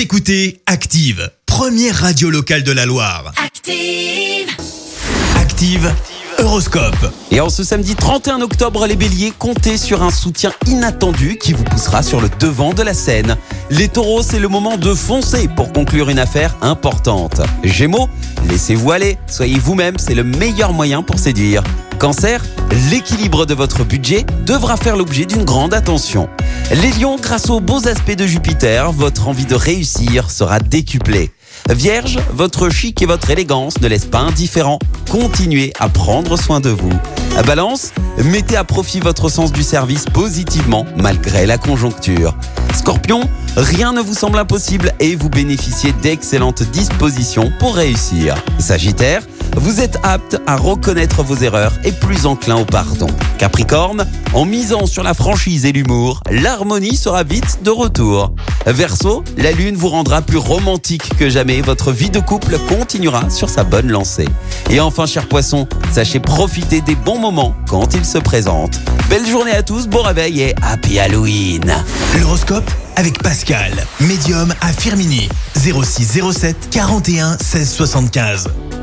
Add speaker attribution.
Speaker 1: Vous écoutez Active, première radio locale de la Loire.
Speaker 2: Active.
Speaker 1: Active, Horoscope.
Speaker 3: Et en ce samedi 31 octobre, les béliers, comptez sur un soutien inattendu qui vous poussera sur le devant de la scène. Les taureaux, c'est le moment de foncer pour conclure une affaire importante. Gémeaux, laissez-vous aller, soyez vous-même, c'est le meilleur moyen pour séduire. Cancer, l'équilibre de votre budget devra faire l'objet d'une grande attention. Les lions, grâce aux beaux aspects de Jupiter, votre envie de réussir sera décuplée. Vierge, votre chic et votre élégance ne laissent pas indifférent. Continuez à prendre soin de vous. Balance, mettez à profit votre sens du service positivement malgré la conjoncture. Scorpion, rien ne vous semble impossible et vous bénéficiez d'excellentes dispositions pour réussir. Sagittaire, vous êtes apte à reconnaître vos erreurs et plus enclin au pardon. Capricorne, en misant sur la franchise et l'humour, l'harmonie sera vite de retour. Verseau, la lune vous rendra plus romantique que jamais, votre vie de couple continuera sur sa bonne lancée. Et enfin, cher poisson, sachez profiter des bons moments quand ils se présentent. Belle journée à tous, bon réveil et happy Halloween
Speaker 1: L'horoscope avec Pascal, médium à Firmini. 0607 41 16 75.